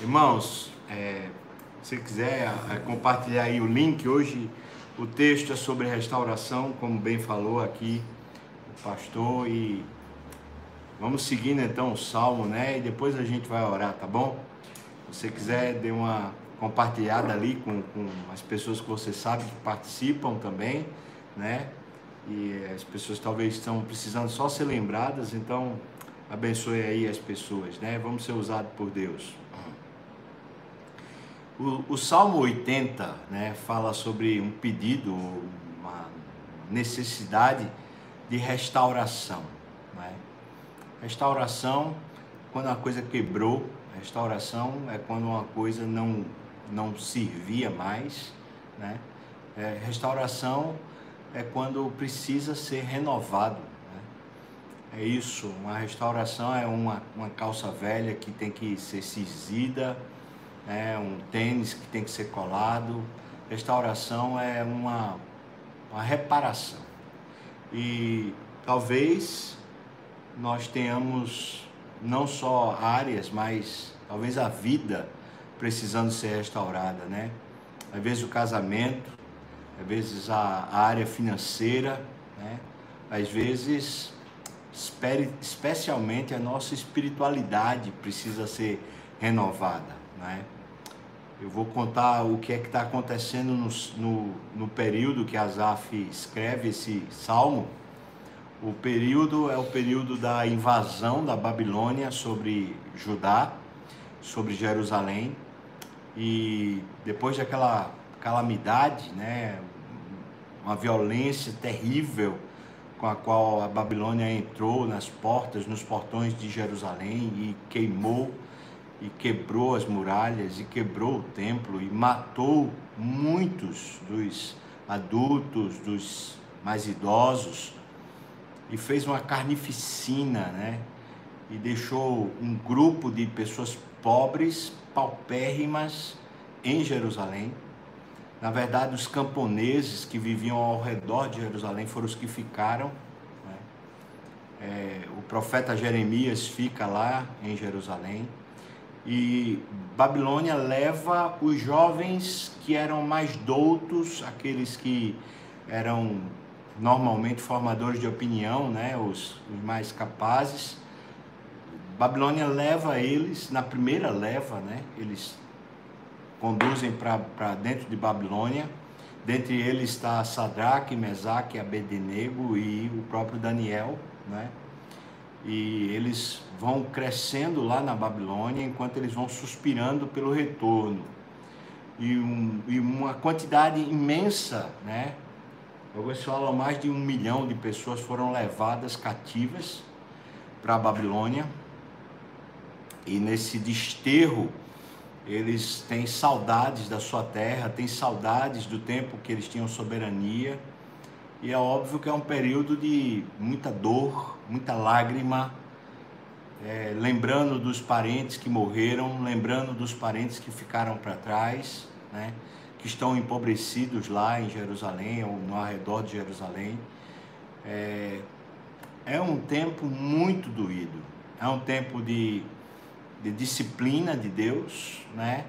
Irmãos, é, se quiser é, compartilhar aí o link, hoje o texto é sobre restauração, como bem falou aqui o pastor, e vamos seguindo então o salmo, né? E depois a gente vai orar, tá bom? Se você quiser, dê uma compartilhada ali com, com as pessoas que você sabe que participam também, né? E as pessoas talvez estão precisando só ser lembradas, então abençoe aí as pessoas, né? Vamos ser usados por Deus. O, o, Salmo 80 né, fala sobre um pedido, uma necessidade de restauração. Né? Restauração, quando uma coisa quebrou, restauração é quando uma coisa não, não servia mais. Né? É, restauração é quando precisa ser renovado. Né? É isso, uma restauração é uma, uma calça velha que tem que ser cizida é um tênis que tem que ser colado. Restauração é uma, uma reparação. E talvez nós tenhamos não só áreas, mas talvez a vida precisando ser restaurada, né? Às vezes o casamento, às vezes a área financeira, né? Às vezes, especialmente a nossa espiritualidade precisa ser renovada, né? Eu vou contar o que é que está acontecendo no, no, no, período que Asaf escreve esse salmo. O período é o período da invasão da Babilônia sobre Judá, sobre Jerusalém. E depois daquela calamidade, né, uma violência terrível com a qual a Babilônia entrou nas portas, nos portões de Jerusalém e queimou e quebrou as muralhas e quebrou o templo e matou muitos dos adultos, dos mais idosos e fez uma carnificina, né? E deixou um grupo de pessoas pobres, paupérrimas em Jerusalém. Na verdade, os camponeses que viviam ao redor de Jerusalém foram os que ficaram. Né? É, o profeta Jeremias fica lá em Jerusalém. E Babilônia leva os jovens que eram mais doutos, aqueles que eram normalmente formadores de opinião, né, os, os mais capazes. Babilônia leva eles, na primeira leva, né, eles conduzem para dentro de Babilônia. Dentre eles está Sadraque, Mesaque, Abednego e o próprio Daniel, né? E eles vão crescendo lá na Babilônia enquanto eles vão suspirando pelo retorno. E, um, e uma quantidade imensa, né? Alguns falam mais de um milhão de pessoas foram levadas cativas para a Babilônia. E nesse desterro, eles têm saudades da sua terra, têm saudades do tempo que eles tinham soberania e é óbvio que é um período de muita dor, muita lágrima, é, lembrando dos parentes que morreram, lembrando dos parentes que ficaram para trás, né, que estão empobrecidos lá em Jerusalém ou no arredor de Jerusalém. É, é um tempo muito doído, é um tempo de, de disciplina de Deus, né?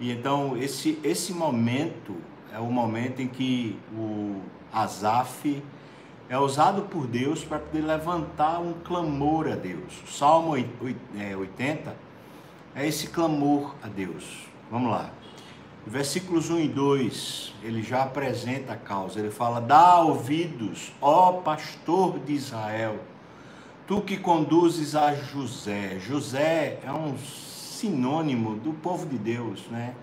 E então esse, esse momento é o momento em que o Asaf, é usado por Deus para poder levantar um clamor a Deus. O Salmo 80 é, é esse clamor a Deus. Vamos lá. Versículos 1 e 2, ele já apresenta a causa. Ele fala: Dá ouvidos, ó pastor de Israel, tu que conduzes a José. José é um sinônimo do povo de Deus, né?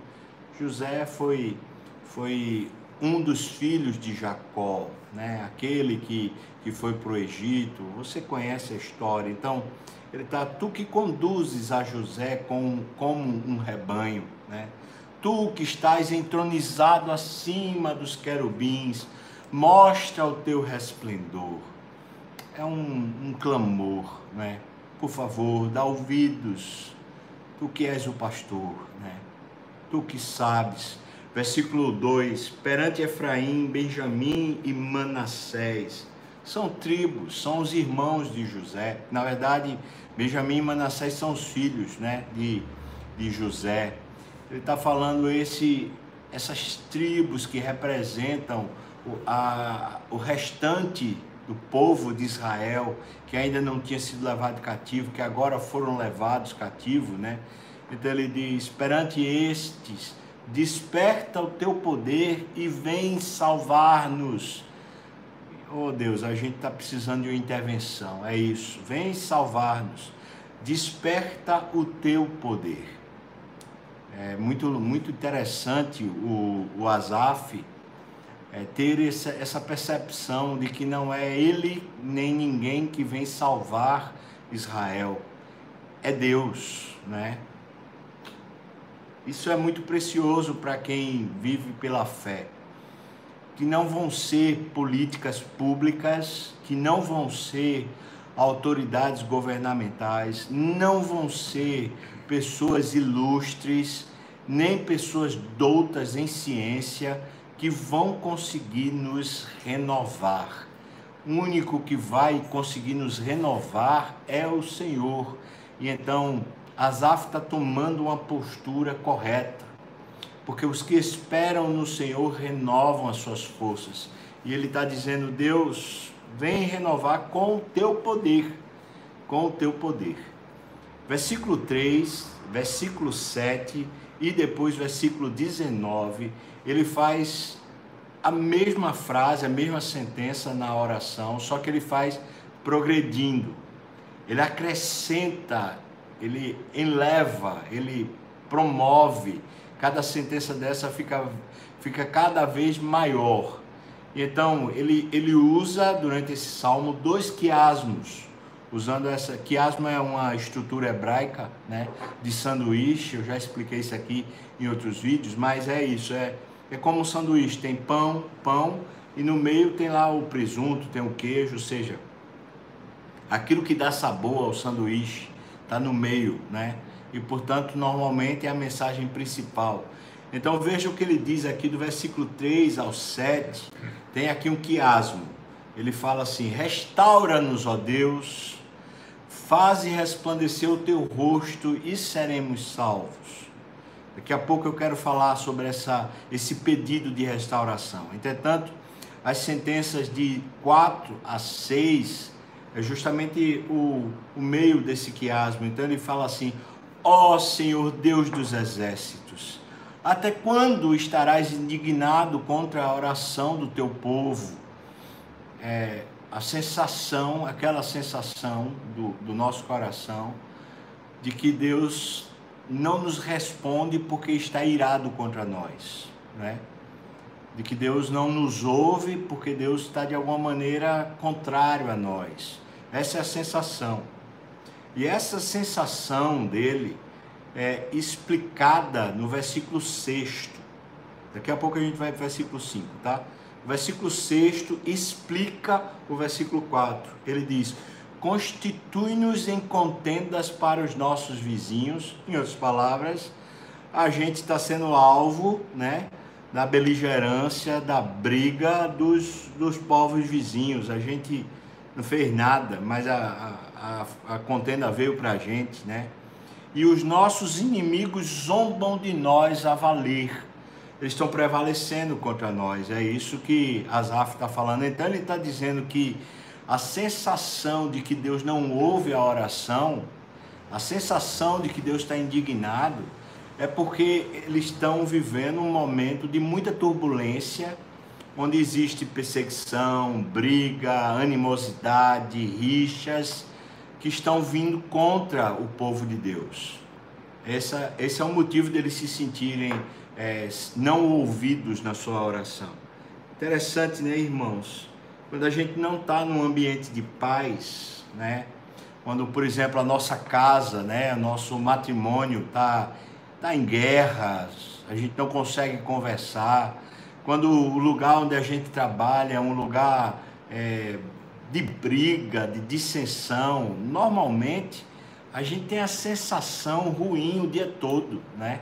José foi, foi um dos filhos de Jacó, né? aquele que, que foi para o Egito, você conhece a história. Então, ele está, tu que conduzes a José com, como um rebanho, né? tu que estás entronizado acima dos querubins, mostra o teu resplendor. É um, um clamor, né? Por favor, dá ouvidos, tu que és o pastor, né? Tu que sabes Versículo 2: Perante Efraim, Benjamim e Manassés. São tribos, são os irmãos de José. Na verdade, Benjamim e Manassés são os filhos né, de, de José. Ele está falando esse, essas tribos que representam o, a, o restante do povo de Israel, que ainda não tinha sido levado cativo, que agora foram levados cativos, né? Então ele diz: perante estes, desperta o teu poder e vem salvar-nos. Oh Deus, a gente está precisando de uma intervenção, é isso. Vem salvar-nos. Desperta o teu poder. É muito, muito interessante o, o Azaf é, ter essa, essa percepção de que não é ele nem ninguém que vem salvar Israel, é Deus, né? Isso é muito precioso para quem vive pela fé. Que não vão ser políticas públicas, que não vão ser autoridades governamentais, não vão ser pessoas ilustres, nem pessoas doutas em ciência que vão conseguir nos renovar. O único que vai conseguir nos renovar é o Senhor. E então, Asaf está tomando uma postura correta, porque os que esperam no Senhor renovam as suas forças. E ele está dizendo: Deus, vem renovar com o teu poder, com o teu poder. Versículo 3, versículo 7 e depois versículo 19, ele faz a mesma frase, a mesma sentença na oração, só que ele faz progredindo. Ele acrescenta ele eleva, ele promove. Cada sentença dessa fica, fica cada vez maior. Então, ele, ele usa durante esse salmo dois quiasmos, usando essa. Quiasmo é uma estrutura hebraica, né, de sanduíche. Eu já expliquei isso aqui em outros vídeos, mas é isso. É, é como um sanduíche: tem pão, pão, e no meio tem lá o presunto, tem o queijo, ou seja, aquilo que dá sabor ao sanduíche está no meio, né? E portanto, normalmente é a mensagem principal. Então veja o que ele diz aqui do versículo 3 ao 7. Tem aqui um quiasmo. Ele fala assim: Restaura-nos, ó Deus, faze resplandecer o teu rosto e seremos salvos. Daqui a pouco eu quero falar sobre essa, esse pedido de restauração. Entretanto, as sentenças de 4 a 6 é justamente o, o meio desse quiasmo. Então ele fala assim: Ó oh, Senhor Deus dos exércitos, até quando estarás indignado contra a oração do teu povo? É, a sensação, aquela sensação do, do nosso coração de que Deus não nos responde porque está irado contra nós, né? De que Deus não nos ouve porque Deus está de alguma maneira contrário a nós. Essa é a sensação. E essa sensação dele é explicada no versículo 6. Daqui a pouco a gente vai para o versículo 5, tá? O versículo 6 explica o versículo 4. Ele diz: Constitui-nos em contendas para os nossos vizinhos. Em outras palavras, a gente está sendo alvo, né? Da beligerância, da briga dos, dos povos vizinhos. A gente não fez nada, mas a, a, a contenda veio para a gente, né? E os nossos inimigos zombam de nós a valer. Eles estão prevalecendo contra nós. É isso que Asaf está falando. Então ele está dizendo que a sensação de que Deus não ouve a oração, a sensação de que Deus está indignado, é porque eles estão vivendo um momento de muita turbulência onde existe perseguição, briga, animosidade, rixas que estão vindo contra o povo de Deus. Essa, esse é o motivo deles se sentirem é, não ouvidos na sua oração. Interessante, né, irmãos? Quando a gente não está num ambiente de paz, né? Quando, por exemplo, a nossa casa, né, nosso matrimônio está tá em guerras, a gente não consegue conversar, quando o lugar onde a gente trabalha é um lugar é, de briga, de dissensão, normalmente a gente tem a sensação ruim o dia todo, né?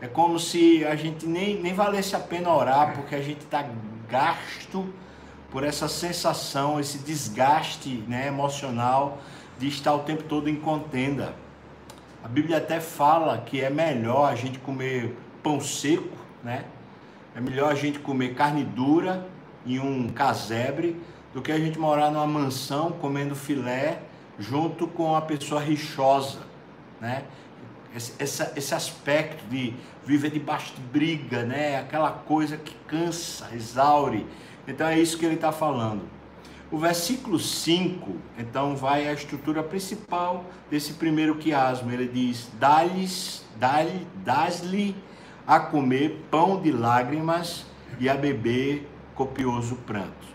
É como se a gente nem, nem valesse a pena orar, porque a gente está gasto por essa sensação, esse desgaste né, emocional de estar o tempo todo em contenda. A Bíblia até fala que é melhor a gente comer pão seco, né? É melhor a gente comer carne dura em um casebre do que a gente morar numa mansão comendo filé junto com uma pessoa rixosa, né? Esse, esse, esse aspecto de viver debaixo de briga, né? Aquela coisa que cansa, exaure. Então é isso que ele está falando. O versículo 5, então, vai a estrutura principal desse primeiro quiasmo. Ele diz: Dá-lhes, dá-lhe a comer pão de lágrimas e a beber copioso pranto.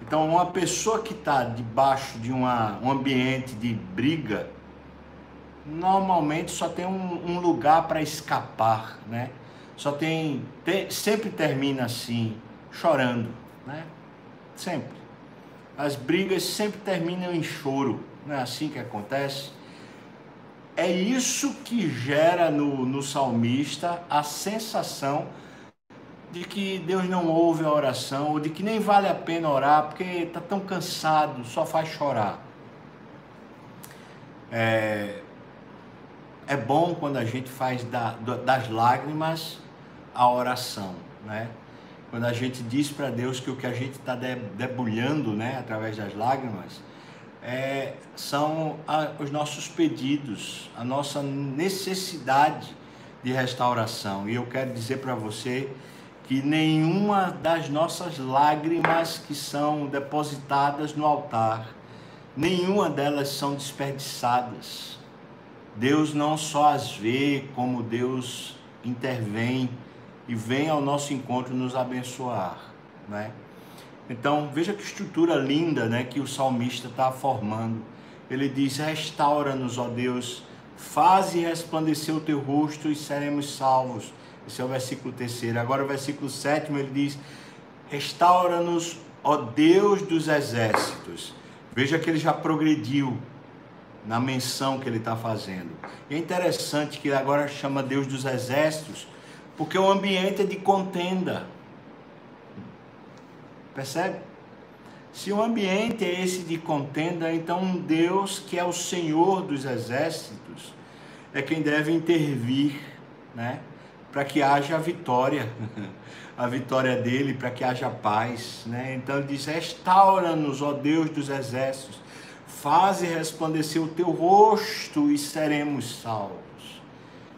Então, uma pessoa que está debaixo de uma, um ambiente de briga, normalmente só tem um, um lugar para escapar, né? Só tem, tem, sempre termina assim, chorando, né? Sempre. As brigas sempre terminam em choro, não é assim que acontece? É isso que gera no, no salmista a sensação de que Deus não ouve a oração, ou de que nem vale a pena orar, porque está tão cansado, só faz chorar. É, é bom quando a gente faz da, das lágrimas a oração, né? Quando a gente diz para Deus que o que a gente está debulhando, né, através das lágrimas, é, são a, os nossos pedidos, a nossa necessidade de restauração. E eu quero dizer para você que nenhuma das nossas lágrimas que são depositadas no altar, nenhuma delas são desperdiçadas. Deus não só as vê, como Deus intervém e vem ao nosso encontro nos abençoar, né? Então, veja que estrutura linda, né, que o salmista está formando. Ele diz: "Restaura-nos, ó Deus, faze resplandecer o teu rosto e seremos salvos." Esse é o versículo terceiro. Agora o versículo sétimo ele diz: Restaura-nos, ó Deus dos exércitos. Veja que ele já progrediu na menção que ele está fazendo. E é interessante que ele agora chama Deus dos exércitos, porque o ambiente é de contenda. Percebe? Se o ambiente é esse de contenda, então um Deus que é o Senhor dos exércitos é quem deve intervir, né? para que haja vitória, a vitória dele, para que haja paz. Né? Então ele diz: Restaura-nos, ó Deus dos exércitos, faze resplandecer o teu rosto e seremos salvos.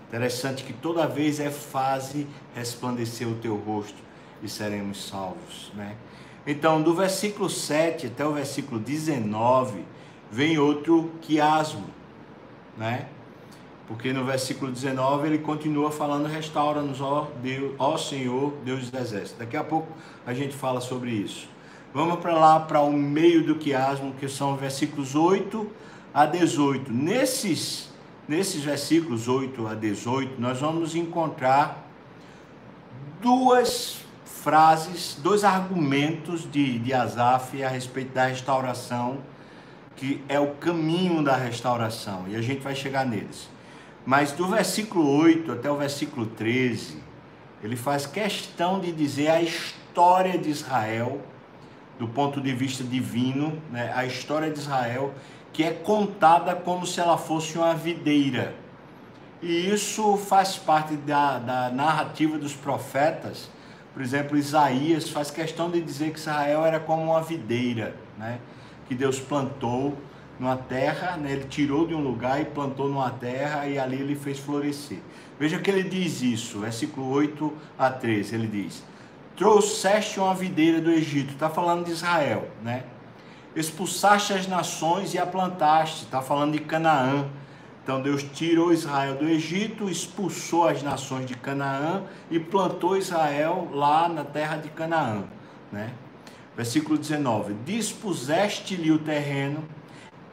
Interessante que toda vez é faze resplandecer o teu rosto e seremos salvos. Né? Então, do versículo 7 até o versículo 19, vem outro quiasmo, né? Porque no versículo 19 ele continua falando: restaura-nos, ó, ó Senhor, Deus dos exércitos. Daqui a pouco a gente fala sobre isso. Vamos para lá, para o meio do quiasmo, que são versículos 8 a 18. Nesses, nesses versículos 8 a 18, nós vamos encontrar duas frases, dois argumentos de, de Asaf a respeito da restauração, que é o caminho da restauração, e a gente vai chegar neles. Mas do versículo 8 até o versículo 13, ele faz questão de dizer a história de Israel, do ponto de vista divino, né? a história de Israel, que é contada como se ela fosse uma videira. E isso faz parte da, da narrativa dos profetas. Por exemplo, Isaías faz questão de dizer que Israel era como uma videira, né? que Deus plantou numa terra, né? ele tirou de um lugar e plantou numa terra e ali ele fez florescer. Veja que ele diz isso, versículo 8 a 13, ele diz: Trouxeste uma videira do Egito, está falando de Israel, né? Expulsaste as nações e a plantaste, está falando de Canaã. Então Deus tirou Israel do Egito, expulsou as nações de Canaã e plantou Israel lá na terra de Canaã, né? Versículo 19: Dispuseste-lhe o terreno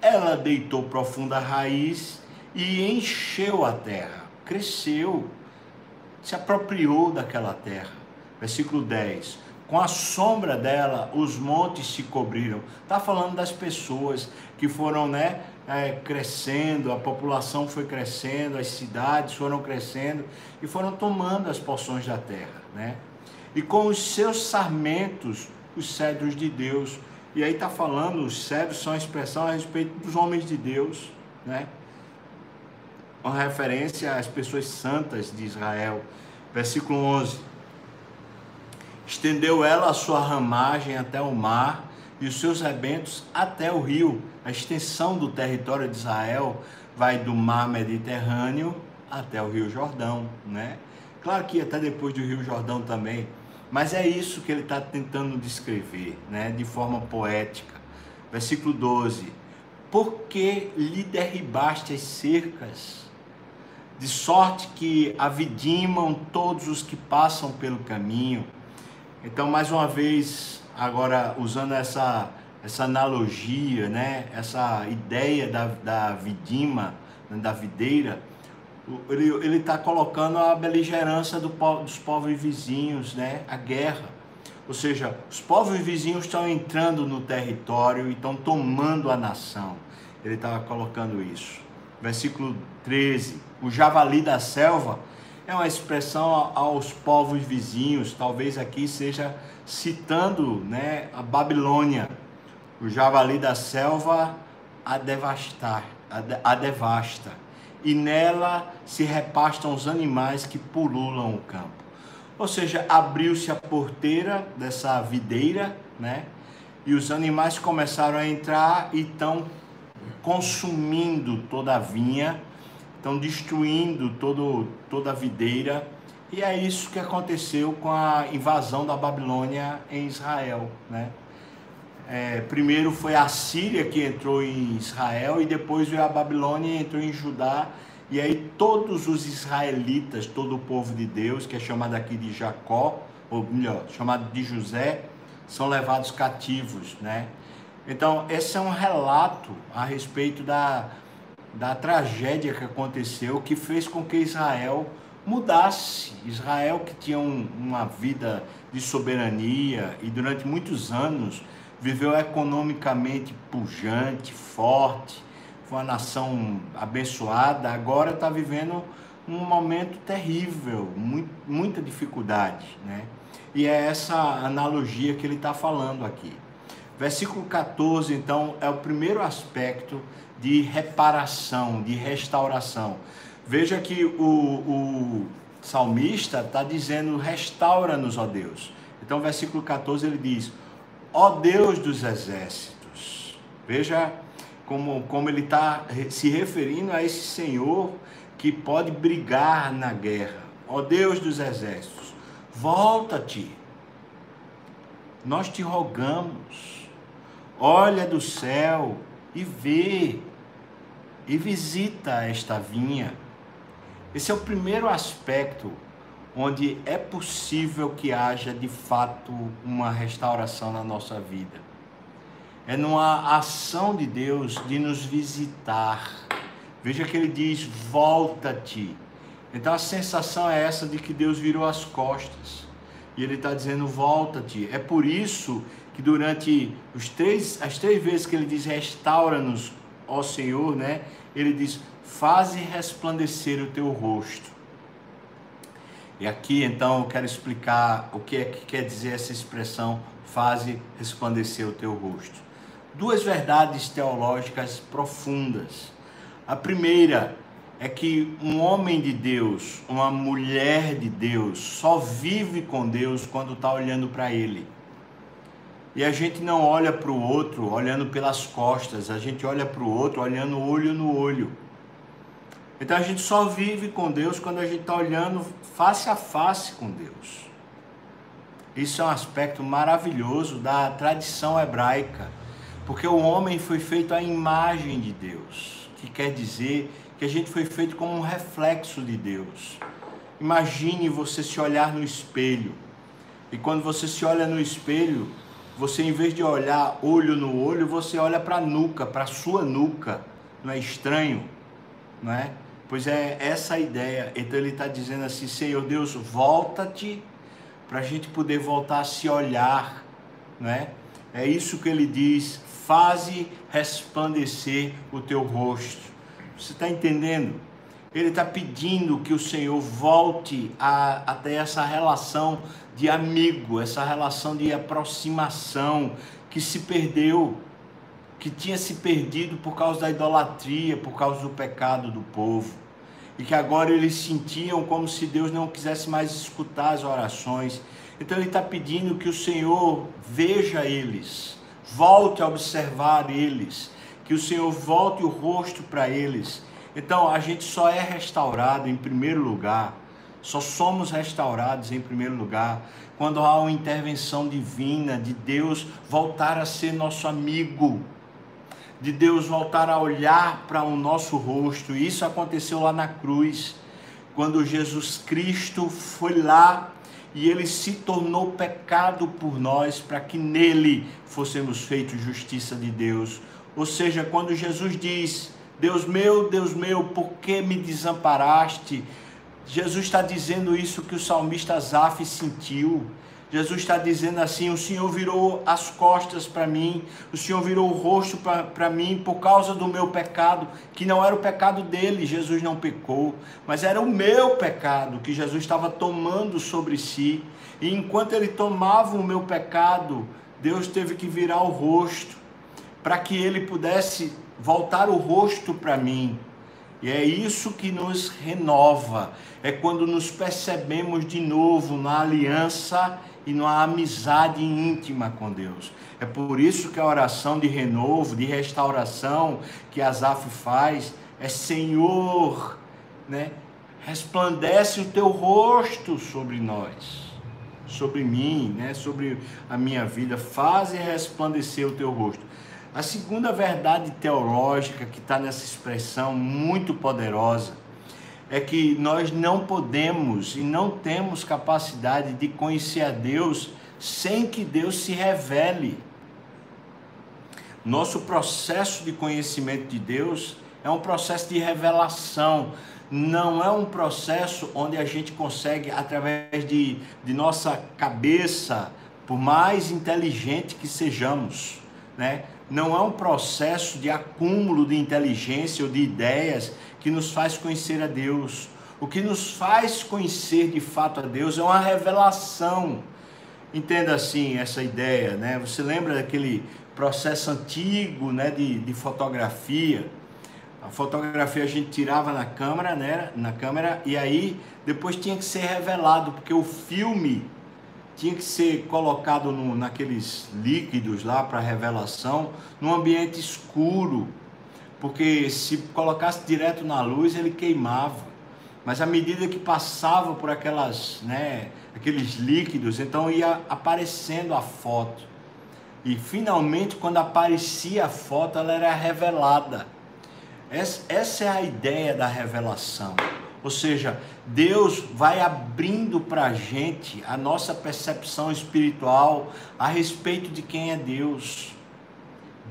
ela deitou profunda raiz e encheu a terra, cresceu, se apropriou daquela terra. Versículo 10. Com a sombra dela, os montes se cobriram. Está falando das pessoas que foram né, é, crescendo, a população foi crescendo, as cidades foram crescendo e foram tomando as porções da terra. Né? E com os seus sarmentos, os cedros de Deus e aí está falando, os cérebros são a expressão a respeito dos homens de Deus, né? uma referência às pessoas santas de Israel. Versículo 11. Estendeu ela a sua ramagem até o mar e os seus rebentos até o rio. A extensão do território de Israel vai do mar Mediterrâneo até o Rio Jordão, né? Claro que até depois do Rio Jordão também, mas é isso que ele está tentando descrever, né? De forma poética. Versículo 12: Porque lhe derribaste as cercas, de sorte que avidimam todos os que passam pelo caminho. Então, mais uma vez, agora usando essa, essa analogia, né? essa ideia da, da vidima, né? da videira, ele está colocando a beligerância do, dos povos vizinhos, né? a guerra. Ou seja, os povos vizinhos estão entrando no território e estão tomando a nação. Ele estava colocando isso. Versículo 13: O javali da selva é uma expressão aos povos vizinhos, talvez aqui seja citando né, a Babilônia, o javali da selva a devastar, a, de, a devasta, e nela se repastam os animais que pululam o campo. Ou seja, abriu-se a porteira dessa videira, né? E os animais começaram a entrar e estão consumindo toda a vinha, estão destruindo todo, toda a videira e é isso que aconteceu com a invasão da Babilônia em Israel. Né? É, primeiro foi a Síria que entrou em Israel e depois veio a Babilônia entrou em Judá. E aí todos os israelitas, todo o povo de Deus, que é chamado aqui de Jacó, ou melhor, chamado de José, são levados cativos, né? Então, esse é um relato a respeito da, da tragédia que aconteceu, que fez com que Israel mudasse. Israel, que tinha um, uma vida de soberania e durante muitos anos viveu economicamente pujante, forte, foi uma nação abençoada, agora está vivendo um momento terrível, muito, muita dificuldade. Né? E é essa analogia que ele está falando aqui. Versículo 14, então, é o primeiro aspecto de reparação, de restauração. Veja que o, o salmista está dizendo: restaura-nos, ó Deus. Então, versículo 14 ele diz: ó Deus dos exércitos. Veja como, como ele está se referindo a esse Senhor que pode brigar na guerra. Ó Deus dos exércitos, volta-te. Nós te rogamos. Olha do céu e vê e visita esta vinha esse é o primeiro aspecto onde é possível que haja de fato uma restauração na nossa vida. É numa ação de Deus de nos visitar. Veja que ele diz: volta-te. Então a sensação é essa de que Deus virou as costas. E ele está dizendo: volta-te. É por isso que durante os três, as três vezes que ele diz restaura-nos, ó Senhor, né? Ele diz: faze resplandecer o teu rosto. E aqui então eu quero explicar o que é que quer dizer essa expressão faze resplandecer o teu rosto. Duas verdades teológicas profundas. A primeira é que um homem de Deus, uma mulher de Deus, só vive com Deus quando está olhando para Ele. E a gente não olha para o outro olhando pelas costas, a gente olha para o outro olhando olho no olho. Então a gente só vive com Deus quando a gente está olhando face a face com Deus. Isso é um aspecto maravilhoso da tradição hebraica, porque o homem foi feito à imagem de Deus, que quer dizer que a gente foi feito como um reflexo de Deus. Imagine você se olhar no espelho, e quando você se olha no espelho, você em vez de olhar olho no olho, você olha para a nuca, para a sua nuca. Não é estranho, não é? Pois é essa a ideia. Então ele está dizendo assim: Senhor Deus, volta-te para a gente poder voltar a se olhar, não é? É isso que ele diz: faze resplandecer o teu rosto. Você está entendendo? Ele está pedindo que o Senhor volte a, a essa relação de amigo, essa relação de aproximação que se perdeu que tinha se perdido por causa da idolatria, por causa do pecado do povo. e que agora eles sentiam como se Deus não quisesse mais escutar as orações. Então ele está pedindo que o Senhor veja eles, volte a observar eles, que o Senhor volte o rosto para eles. Então a gente só é restaurado em primeiro lugar, só somos restaurados em primeiro lugar quando há uma intervenção divina de Deus voltar a ser nosso amigo, de Deus voltar a olhar para o nosso rosto. Isso aconteceu lá na cruz, quando Jesus Cristo foi lá e ele se tornou pecado por nós para que nele fôssemos feitos justiça de Deus. Ou seja, quando Jesus diz: Deus meu, Deus meu, por que me desamparaste? Jesus está dizendo isso que o salmista Asaf sentiu. Jesus está dizendo assim: o Senhor virou as costas para mim, o Senhor virou o rosto para mim por causa do meu pecado, que não era o pecado dele, Jesus não pecou, mas era o meu pecado que Jesus estava tomando sobre si. E enquanto ele tomava o meu pecado, Deus teve que virar o rosto para que ele pudesse voltar o rosto para mim. E é isso que nos renova, é quando nos percebemos de novo na aliança e numa amizade íntima com Deus. É por isso que a oração de renovo, de restauração que Asaf faz é Senhor, né? Resplandece o teu rosto sobre nós, sobre mim, né? Sobre a minha vida, faz resplandecer o teu rosto. A segunda verdade teológica que está nessa expressão muito poderosa é que nós não podemos e não temos capacidade de conhecer a Deus sem que Deus se revele. Nosso processo de conhecimento de Deus é um processo de revelação, não é um processo onde a gente consegue, através de, de nossa cabeça, por mais inteligente que sejamos, né? Não é um processo de acúmulo de inteligência ou de ideias que nos faz conhecer a Deus. O que nos faz conhecer de fato a Deus é uma revelação. Entenda assim essa ideia, né? Você lembra daquele processo antigo, né, de, de fotografia? A fotografia a gente tirava na câmera, né, na câmera e aí depois tinha que ser revelado porque o filme tinha que ser colocado no, naqueles líquidos lá para revelação, num ambiente escuro, porque se colocasse direto na luz ele queimava. Mas à medida que passava por aquelas, né, aqueles líquidos, então ia aparecendo a foto. E finalmente, quando aparecia a foto, ela era revelada. Essa é a ideia da revelação. Ou seja, Deus vai abrindo para a gente a nossa percepção espiritual a respeito de quem é Deus.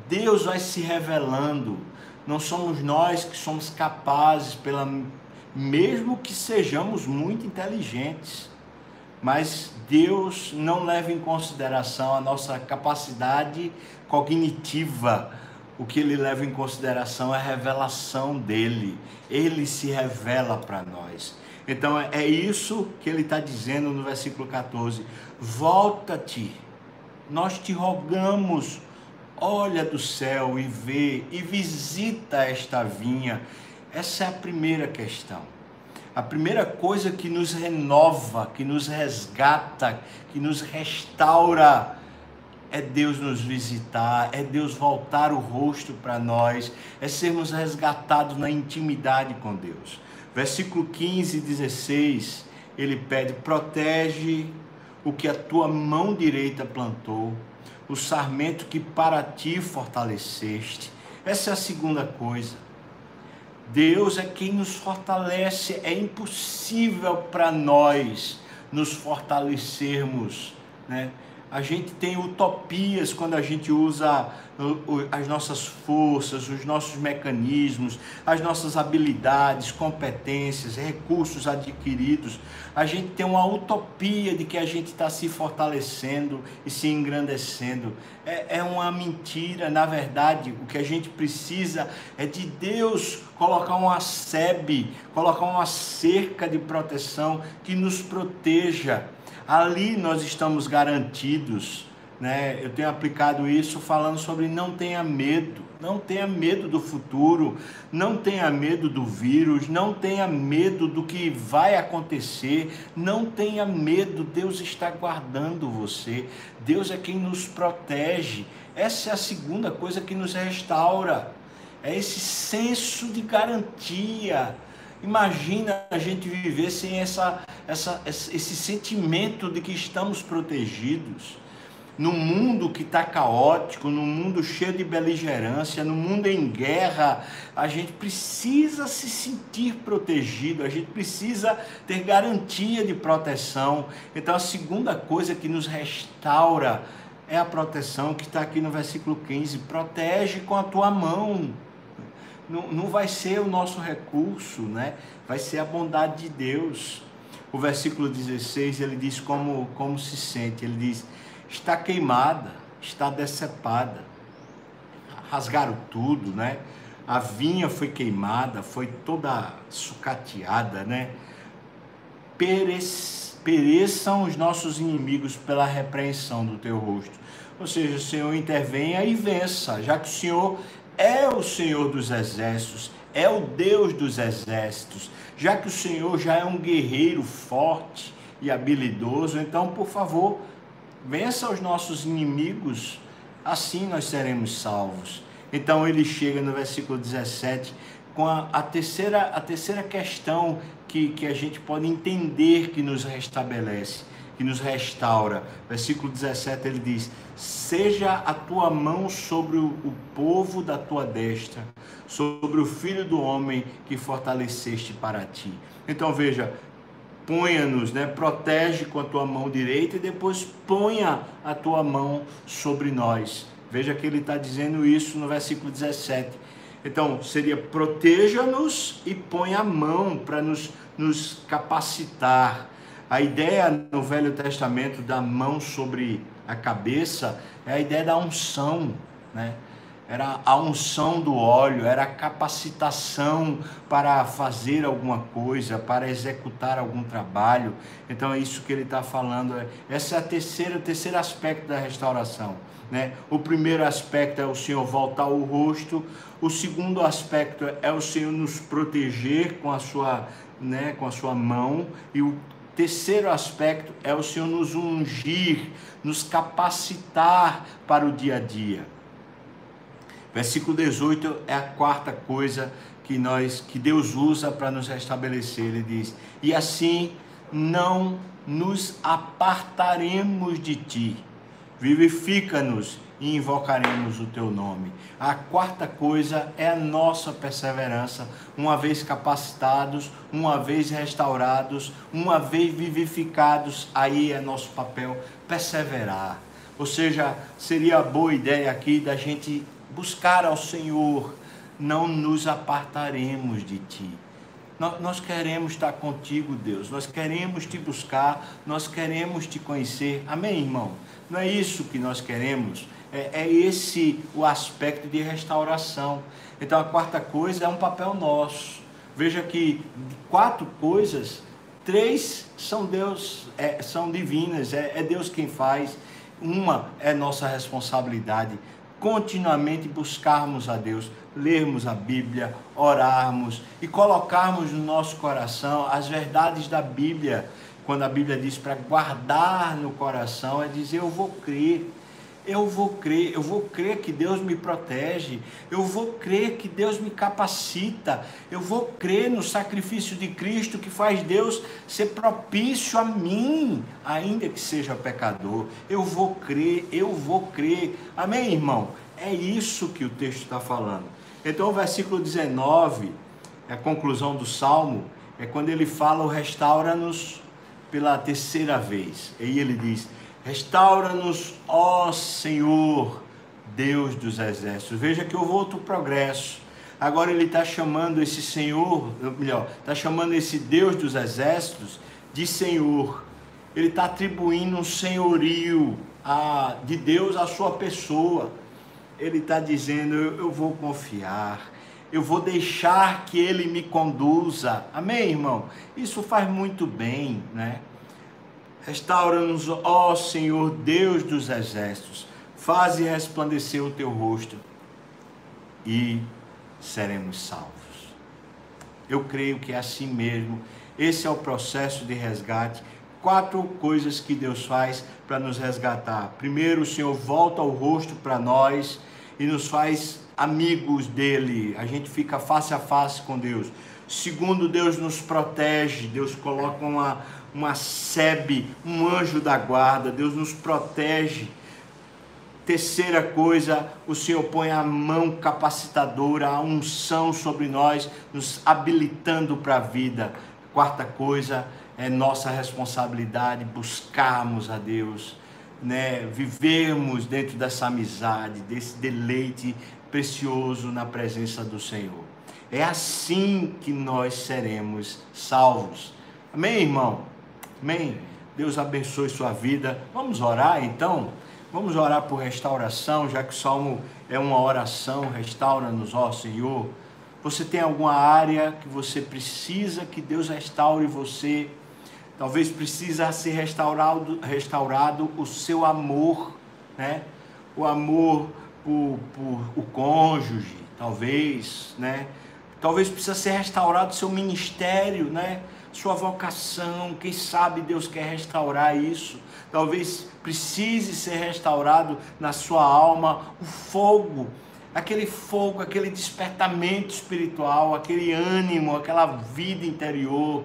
Deus vai se revelando. Não somos nós que somos capazes, pela, mesmo que sejamos muito inteligentes, mas Deus não leva em consideração a nossa capacidade cognitiva o que ele leva em consideração é a revelação dele. Ele se revela para nós. Então é isso que ele está dizendo no versículo 14: Volta-te, nós te rogamos, olha do céu e vê, e visita esta vinha. Essa é a primeira questão. A primeira coisa que nos renova, que nos resgata, que nos restaura é Deus nos visitar, é Deus voltar o rosto para nós, é sermos resgatados na intimidade com Deus. Versículo 15 e 16, ele pede: protege o que a tua mão direita plantou, o sarmento que para ti fortaleceste. Essa é a segunda coisa. Deus é quem nos fortalece, é impossível para nós nos fortalecermos, né? A gente tem utopias quando a gente usa as nossas forças, os nossos mecanismos, as nossas habilidades, competências, recursos adquiridos. A gente tem uma utopia de que a gente está se fortalecendo e se engrandecendo. É, é uma mentira, na verdade, o que a gente precisa é de Deus colocar uma sebe, colocar uma cerca de proteção que nos proteja ali nós estamos garantidos. Né? Eu tenho aplicado isso falando sobre não tenha medo. Não tenha medo do futuro, não tenha medo do vírus, não tenha medo do que vai acontecer, não tenha medo. Deus está guardando você. Deus é quem nos protege. Essa é a segunda coisa que nos restaura. É esse senso de garantia. Imagina a gente viver sem essa, essa, esse sentimento de que estamos protegidos no mundo que está caótico, no mundo cheio de beligerância, no mundo em guerra, a gente precisa se sentir protegido, a gente precisa ter garantia de proteção. Então, a segunda coisa que nos restaura é a proteção que está aqui no versículo 15: protege com a tua mão. Não, não vai ser o nosso recurso, né? vai ser a bondade de Deus. O versículo 16 ele diz como, como se sente: ele diz está queimada, está decepada. Rasgaram tudo, né? A vinha foi queimada, foi toda sucateada, né? pereçam os nossos inimigos pela repreensão do teu rosto. Ou seja, o Senhor intervenha e vença, já que o Senhor é o Senhor dos exércitos, é o Deus dos exércitos, já que o Senhor já é um guerreiro forte e habilidoso, então, por favor, vença os nossos inimigos, assim nós seremos salvos. Então ele chega no versículo 17 com a, a, terceira, a terceira questão que, que a gente pode entender que nos restabelece, que nos restaura. Versículo 17 ele diz: Seja a tua mão sobre o, povo da tua destra, sobre o filho do homem que fortaleceste para ti. Então veja, ponha-nos, né? Protege com a tua mão direita e depois ponha a tua mão sobre nós. Veja que ele está dizendo isso no versículo 17. Então, seria proteja-nos e ponha a mão para nos, nos capacitar. A ideia no Velho Testamento da mão sobre a cabeça é a ideia da unção, né? era a unção do óleo, era a capacitação para fazer alguma coisa, para executar algum trabalho. Então é isso que ele está falando. Esse é a terceira, o terceiro aspecto da restauração. Né? O primeiro aspecto é o Senhor voltar o rosto. O segundo aspecto é o Senhor nos proteger com a sua, né, com a sua mão. E o terceiro aspecto é o Senhor nos ungir, nos capacitar para o dia a dia. Versículo 18 é a quarta coisa que nós que Deus usa para nos restabelecer. Ele diz: "E assim não nos apartaremos de ti. Vivifica-nos e invocaremos o teu nome." A quarta coisa é a nossa perseverança, uma vez capacitados, uma vez restaurados, uma vez vivificados, aí é nosso papel perseverar. Ou seja, seria boa ideia aqui da gente buscar ao Senhor, não nos apartaremos de Ti. Nós queremos estar contigo, Deus. Nós queremos te buscar, nós queremos te conhecer. Amém, irmão? Não é isso que nós queremos. É, é esse o aspecto de restauração. Então, a quarta coisa é um papel nosso. Veja que quatro coisas, três são Deus, é, são divinas, é, é Deus quem faz. Uma é nossa responsabilidade continuamente buscarmos a Deus, lermos a Bíblia, orarmos e colocarmos no nosso coração as verdades da Bíblia. Quando a Bíblia diz para guardar no coração, é dizer eu vou crer eu vou crer, eu vou crer que Deus me protege, eu vou crer que Deus me capacita, eu vou crer no sacrifício de Cristo que faz Deus ser propício a mim, ainda que seja pecador. Eu vou crer, eu vou crer. Amém, irmão? É isso que o texto está falando. Então, o versículo 19, é a conclusão do salmo, é quando ele fala: o restaura-nos pela terceira vez. E ele diz: Restaura-nos, ó Senhor, Deus dos exércitos. Veja que houve outro progresso. Agora ele está chamando esse Senhor, melhor, está chamando esse Deus dos exércitos de Senhor. Ele está atribuindo um senhorio a, de Deus à sua pessoa. Ele está dizendo: eu, eu vou confiar, eu vou deixar que ele me conduza. Amém, irmão? Isso faz muito bem, né? Restaura-nos, ó Senhor, Deus dos exércitos. Faze resplandecer o teu rosto e seremos salvos. Eu creio que é assim mesmo. Esse é o processo de resgate. Quatro coisas que Deus faz para nos resgatar. Primeiro, o Senhor volta o rosto para nós e nos faz amigos dele. A gente fica face a face com Deus. Segundo, Deus nos protege. Deus coloca uma, uma sebe, um anjo da guarda. Deus nos protege. Terceira coisa, o Senhor põe a mão capacitadora, a unção sobre nós, nos habilitando para a vida. Quarta coisa, é nossa responsabilidade buscarmos a Deus, né? vivermos dentro dessa amizade, desse deleite precioso na presença do Senhor. É assim que nós seremos salvos. Amém, irmão? Amém? Deus abençoe sua vida. Vamos orar então? Vamos orar por restauração, já que o salmo é uma oração, restaura-nos, ó Senhor. Você tem alguma área que você precisa que Deus restaure você? Talvez precisa ser restaurado, restaurado o seu amor, né? O amor por, por o cônjuge, talvez, né? Talvez precisa ser restaurado o seu ministério, né? Sua vocação, quem sabe Deus quer restaurar isso talvez precise ser restaurado na sua alma o fogo, aquele fogo, aquele despertamento espiritual, aquele ânimo, aquela vida interior,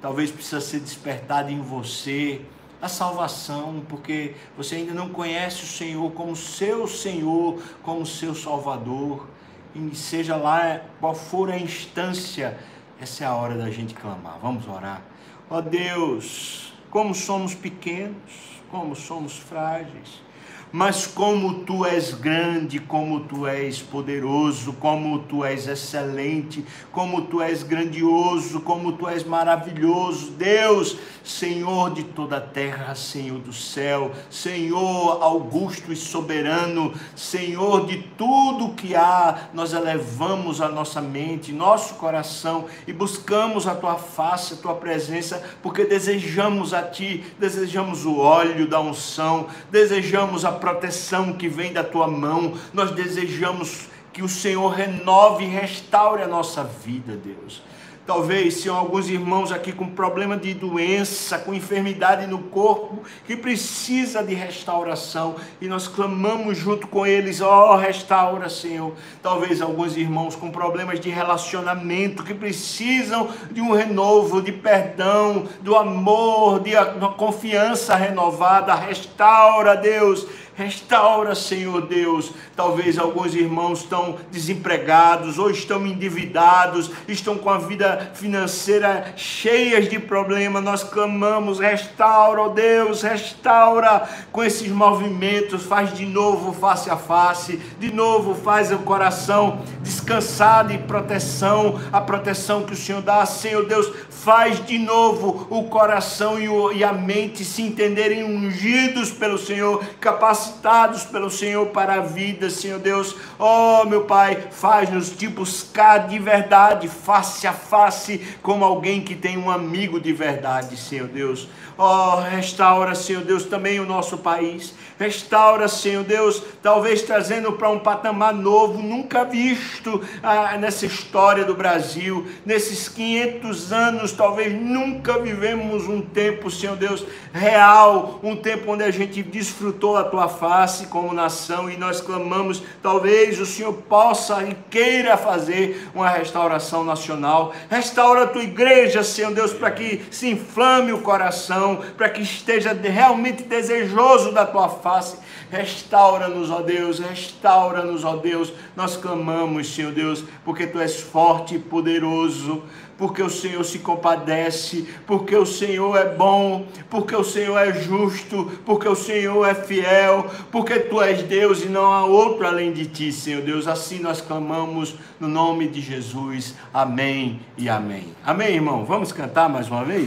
talvez precisa ser despertado em você a salvação, porque você ainda não conhece o Senhor como seu Senhor, como seu Salvador. E seja lá qual for a instância, essa é a hora da gente clamar. Vamos orar. Ó oh Deus, como somos pequenos, como somos frágeis mas como tu és grande, como tu és poderoso, como tu és excelente, como tu és grandioso, como tu és maravilhoso, Deus, Senhor de toda a terra, Senhor do céu, Senhor augusto e soberano, Senhor de tudo que há, nós elevamos a nossa mente, nosso coração e buscamos a tua face, a tua presença, porque desejamos a ti, desejamos o óleo da unção, desejamos a proteção que vem da tua mão. Nós desejamos que o Senhor renove e restaure a nossa vida, Deus. Talvez se alguns irmãos aqui com problema de doença, com enfermidade no corpo, que precisa de restauração, e nós clamamos junto com eles, ó, oh, restaura, Senhor. Talvez alguns irmãos com problemas de relacionamento, que precisam de um renovo, de perdão, do amor, de uma confiança renovada, restaura, Deus Restaura, Senhor Deus. Talvez alguns irmãos estão desempregados ou estão endividados, estão com a vida financeira cheias de problemas. Nós clamamos, restaura, oh Deus, restaura com esses movimentos, faz de novo face a face, de novo faz o coração descansado e proteção, a proteção que o Senhor dá, Senhor Deus, faz de novo o coração e a mente se entenderem ungidos pelo Senhor, capacitados capacitados pelo Senhor para a vida, Senhor Deus. Oh, meu Pai, faz-nos te buscar de verdade, face a face, como alguém que tem um amigo de verdade, Senhor Deus. Oh, restaura, Senhor Deus, também o nosso país. Restaura, Senhor Deus, talvez trazendo para um patamar novo, nunca visto ah, nessa história do Brasil. Nesses 500 anos, talvez nunca vivemos um tempo, Senhor Deus, real, um tempo onde a gente desfrutou a tua face como nação e nós clamamos, talvez o Senhor possa e queira fazer uma restauração nacional. Restaura a tua igreja, Senhor Deus, para que se inflame o coração, para que esteja realmente desejoso da tua face. Restaura-nos, ó Deus, restaura-nos, ó Deus. Nós clamamos, Senhor Deus, porque tu és forte e poderoso porque o Senhor se compadece, porque o Senhor é bom, porque o Senhor é justo, porque o Senhor é fiel, porque tu és Deus e não há outro além de ti, Senhor Deus. Assim nós clamamos no nome de Jesus. Amém e amém. Amém, irmão. Vamos cantar mais uma vez?